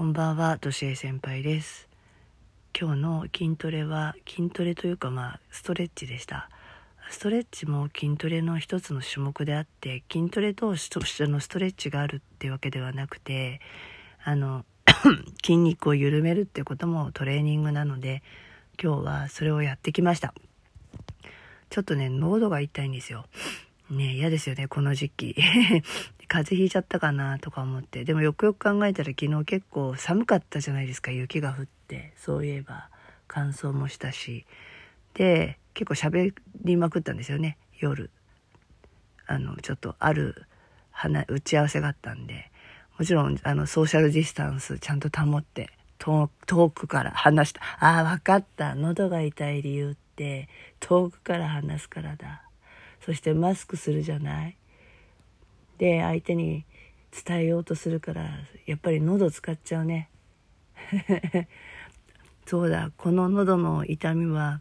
こんばんは、としえ先輩です。今日の筋トレは、筋トレというかまあ、ストレッチでした。ストレッチも筋トレの一つの種目であって、筋トレとストのストレッチがあるってわけではなくて、あの、筋肉を緩めるってこともトレーニングなので、今日はそれをやってきました。ちょっとね、喉が痛いんですよ。ね嫌ですよね、この時期。風邪ひいちゃったかなとか思って。でもよくよく考えたら昨日結構寒かったじゃないですか、雪が降って。そういえば乾燥もしたし。で、結構喋りまくったんですよね、夜。あの、ちょっとある話打ち合わせがあったんで。もちろん、あの、ソーシャルディスタンスちゃんと保って、遠くから話した。ああ、わかった。喉が痛い理由って、遠くから話すからだ。そしてマスクするじゃない？で相手に伝えようとするからやっぱり喉使っちゃうね。そうだこの喉の痛みは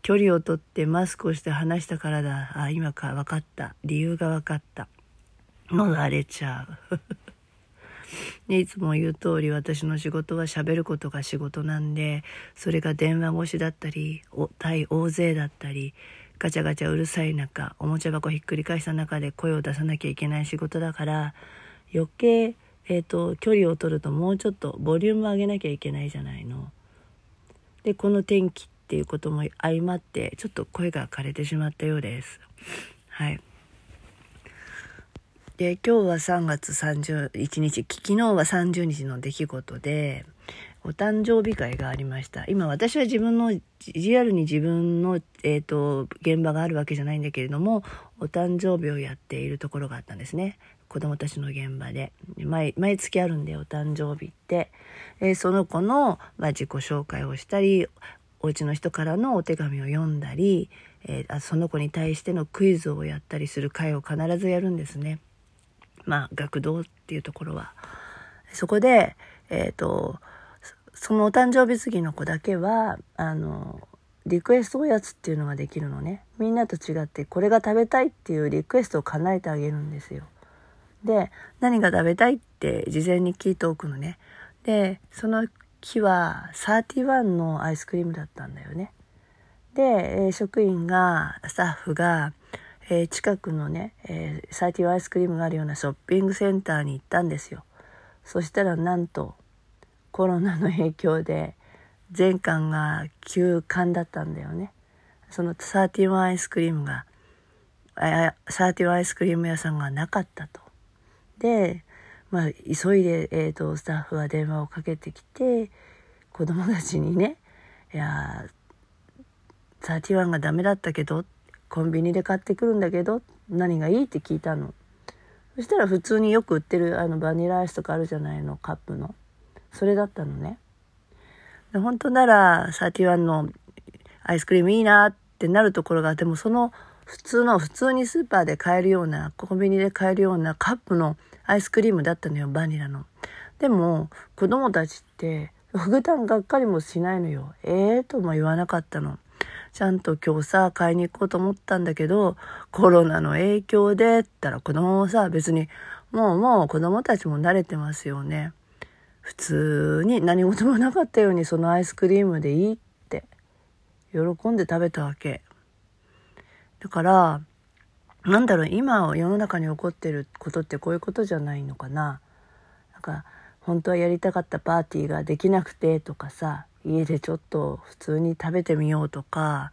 距離をとってマスクをして話したからだ。あ今か分かった。理由が分かった。喉荒れちゃう。で いつも言う通り私の仕事は喋ることが仕事なんでそれが電話越しだったり対大勢だったりガチャガチャうるさい中おもちゃ箱ひっくり返した中で声を出さなきゃいけない仕事だから余計、えーと、距離を取るともうちょっとボリューム上げなきゃいけないじゃないの。でこの天気っていうことも相まってちょっと声が枯れてしまったようです。はい。で今日は3月31日昨日は30日の出来事でお誕生日会がありました。今私は自分のリアルに自分の、えーと、現場があるわけじゃないんだけれどもお誕生日をやっているところがあったんですね。子供たちの現場で。毎毎月あるんでお誕生日って、えー、その子の、まあ、自己紹介をしたりお家の人からのお手紙を読んだり、えー、その子に対してのクイズをやったりする会を必ずやるんですね。まあ学童っていうところは。そこでえっ、ー、とそのお誕生日次の子だけはあのリクエストおやつっていうのができるのね。みんなと違ってこれが食べたいっていうリクエストを叶えてあげるんですよ。で何が食べたいって事前に聞いておくのね。でその日は31のアイスクリームだったんだよね。で職員がスタッフがえー、近くのね、えー、サーティワアイスクリームがあるようなショッピングセンターに行ったんですよ。そしたらなんとコロナの影響で全館が休館だったんだよね。そのサーティワンアイスクリームが、サーティワンアイスクリーム屋さんがなかったと。で、まあ急いで、えーと、スタッフは電話をかけてきて子供たちにね「いやサーティワンがダメだったけど」コンビニで買ってくるんだけど何がいいって聞いたのそしたら普通によく売ってるあのバニラアイスとかあるじゃないのカップのそれだったのね。本当なら31のアイスクリームいいなってなるところがでもその普通の普通にスーパーで買えるようなコンビニで買えるようなカップのアイスクリームだったのよバニラの。でも子供たちって普段がっかりもしないのよ。ええー、とも言わなかったの。ちゃんと今日さ、買いに行こうと思ったんだけど、コロナの影響で、ったら子供もさ、別に、もうもう子供たちも慣れてますよね。普通に何事もなかったようにそのアイスクリームでいいって、喜んで食べたわけ。だから、なんだろう、今世の中に起こってることってこういうことじゃないのかな。なんか、本当はやりたかったパーティーができなくてとかさ、家でちょっと普通に食べてみようとか、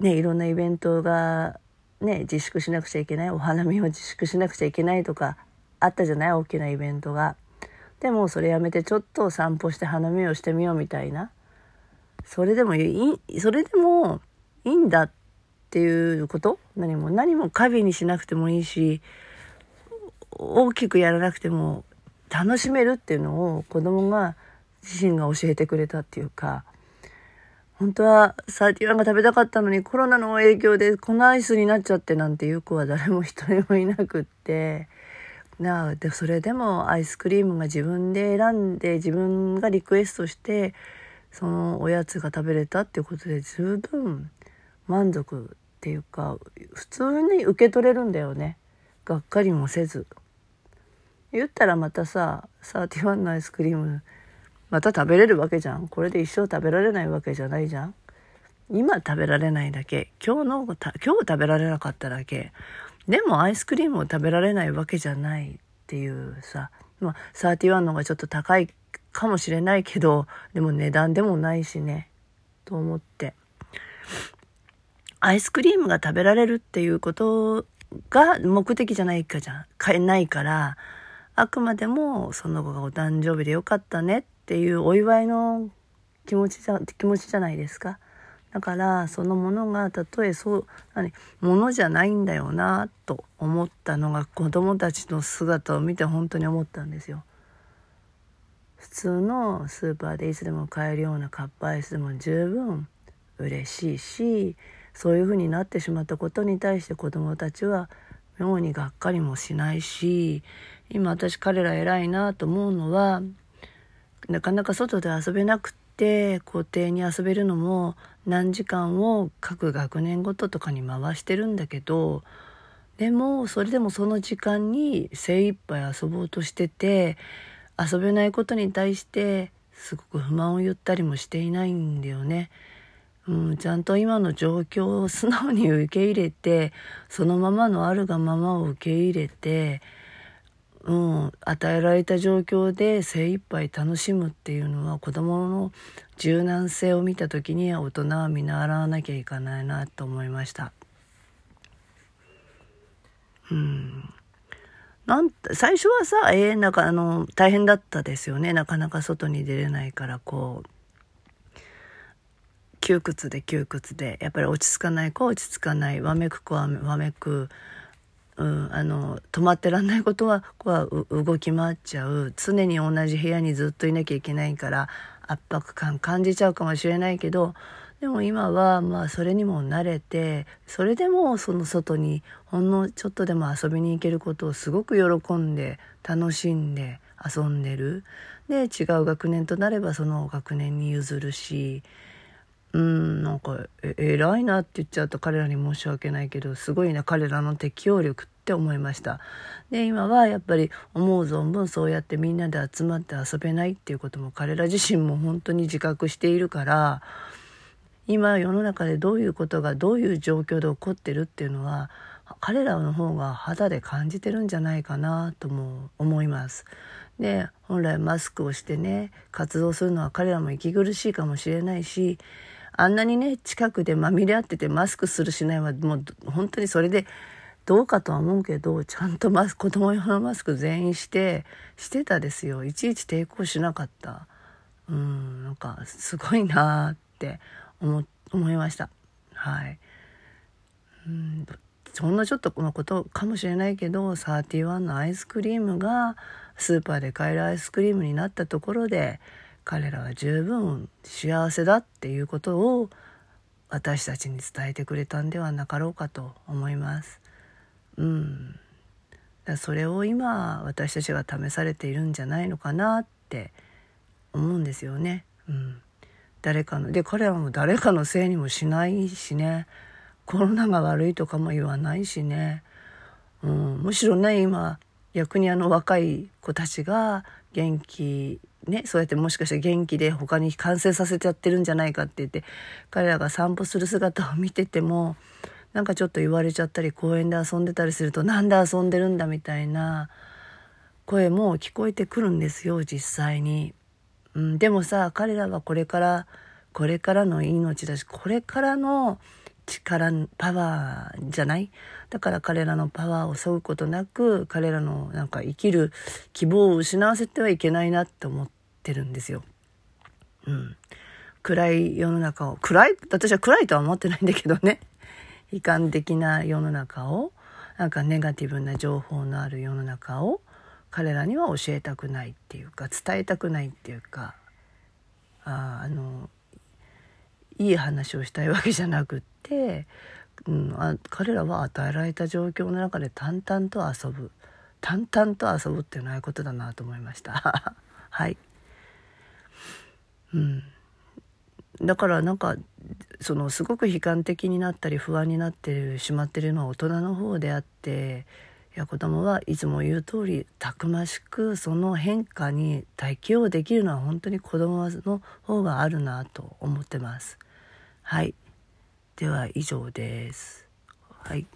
ね、いろんなイベントが、ね、自粛しなくちゃいけないお花見を自粛しなくちゃいけないとかあったじゃない？大きなイベントが。でもそれやめてちょっと散歩して花見をしてみようみたいな。それでもいいそれでもいいんだっていうこと？何も何も過敏にしなくてもいいし大きくやらなくても楽しめるっていうのを子供が自身が教えてくれたっていうか、本当は31が食べたかったのにコロナの影響でこのアイスになっちゃってなんていう子は誰も一人もいなくって、な、で、それでもアイスクリームが自分で選んで自分がリクエストして、そのおやつが食べれたっていうことで十分満足っていうか、普通に受け取れるんだよね。がっかりもせず。言ったらまたさ31のアイスクリームまた食べれるわけじゃんこれで一生食べられないわけじゃないじゃん今食べられないだけ今日の今日食べられなかっただけでもアイスクリームを食べられないわけじゃないっていうさ。まあ31のがちょっと高いかもしれないけどでも値段でもないしねと思って。アイスクリームが食べられるっていうことが目的じゃないかじゃん買えないからあくまでもその子がお誕生日でよかったねっていうお祝いの気持ちじゃ気持ちじゃないですか。だからそのものがたとえそう何ものじゃないんだよなと思ったのが子供たちの姿を見て本当に思ったんですよ。普通のスーパーでいつでも買えるようなカップアイスでも十分嬉しいしそういう風になってしまったことに対して子どもたちは妙にがっかりもしないし今私彼ら偉いなと思うのはなかなか外で遊べなくって校庭に遊べるのも何時間を各学年ごととかに回してるんだけどでもそれでもその時間に精一杯遊ぼうとしてて遊べないことに対してすごく不満を言ったりもしていないんだよね。うん、ちゃんと今の状況を素直に受け入れてそのままのあるがままを受け入れて、うん、与えられた状況で精一杯楽しむっていうのは子どもの柔軟性を見た時には大人は見習わなきゃいけないなと思いました。うん。なん最初はさ、えー、なんかあの、大変だったですよね。なかなか外に出れないから、こう、窮屈で窮屈で。やっぱり落ち着かない子は落ち着かない。わめく子はわめく、うん、あの止まってらんないことは子は動き回っちゃう。常に同じ部屋にずっといなきゃいけないから圧迫感感じちゃうかもしれないけどでも今はまあそれにも慣れてそれでもその外にほんのちょっとでも遊びに行けることをすごく喜んで楽しんで遊んでる。で違う学年となればその学年に譲るしうんなんかえ偉いなって言っちゃうと彼らに申し訳ないけどすごいな彼らの適応力って思いましたで今はやっぱり思う存分そうやってみんなで集まって遊べないっていうことも彼ら自身も本当に自覚しているから今世の中でどういうことがどういう状況で起こってるっていうのは彼らの方が肌で感じてるんじゃないかなとも思います。で本来マスクをしてね活動するのは彼らも息苦しいかもしれないしあんなにね近くでまみれ合っててマスクするしないはもう本当にそれでどうかとは思うけどちゃんとマス子供用のマスク全員してしてたですよ。いちいち抵抗しなかった。うんなんかすごいなって思思いました。はい。うんほんのちょっとこのことかもしれないけど31のアイスクリームがスーパーで買えるアイスクリームになったところで彼らは十分幸せだっていうことを私たちに伝えてくれたんではなかろうかと思います。うん、それを今私たちが試されているんじゃないのかなって思うんですよね。うん、誰かので彼らも誰かのせいにもしないしね。コロナが悪いとかも言わないしね、うん、むしろね今逆にあの若い子たちが元気ね、そうやってもしかして元気で他に感染させちゃってるんじゃないかって言って彼らが散歩する姿を見ててもなんかちょっと言われちゃったり公園で遊んでたりするとなんで遊んでるんだみたいな声も聞こえてくるんですよ実際に。うん、でもさ彼らはこれからこれからの命だしこれからの力パワーじゃない？だから彼らのパワーを削ぐことなく彼らのなんか生きる希望を失わせてはいけないなって思ってるんですよ。うん、暗い世の中を暗い私は暗いとは思ってないんだけどね。悲観的な世の中をなんかネガティブな情報のある世の中を彼らには教えたくないっていうか伝えたくないっていうかああのいい話をしたいわけじゃなくって、うん、あ彼らは与えられた状況の中で淡々と遊ぶ。淡々と遊ぶっていうのはことだなと思いました。はい、うん、だからなんかそのすごく悲観的になったり不安になってしまってるのは大人の方であっていや子供はいつも言う通りたくましくその変化に適応できるのは本当に子供の方があるなと思ってます。はい。では以上です。はい。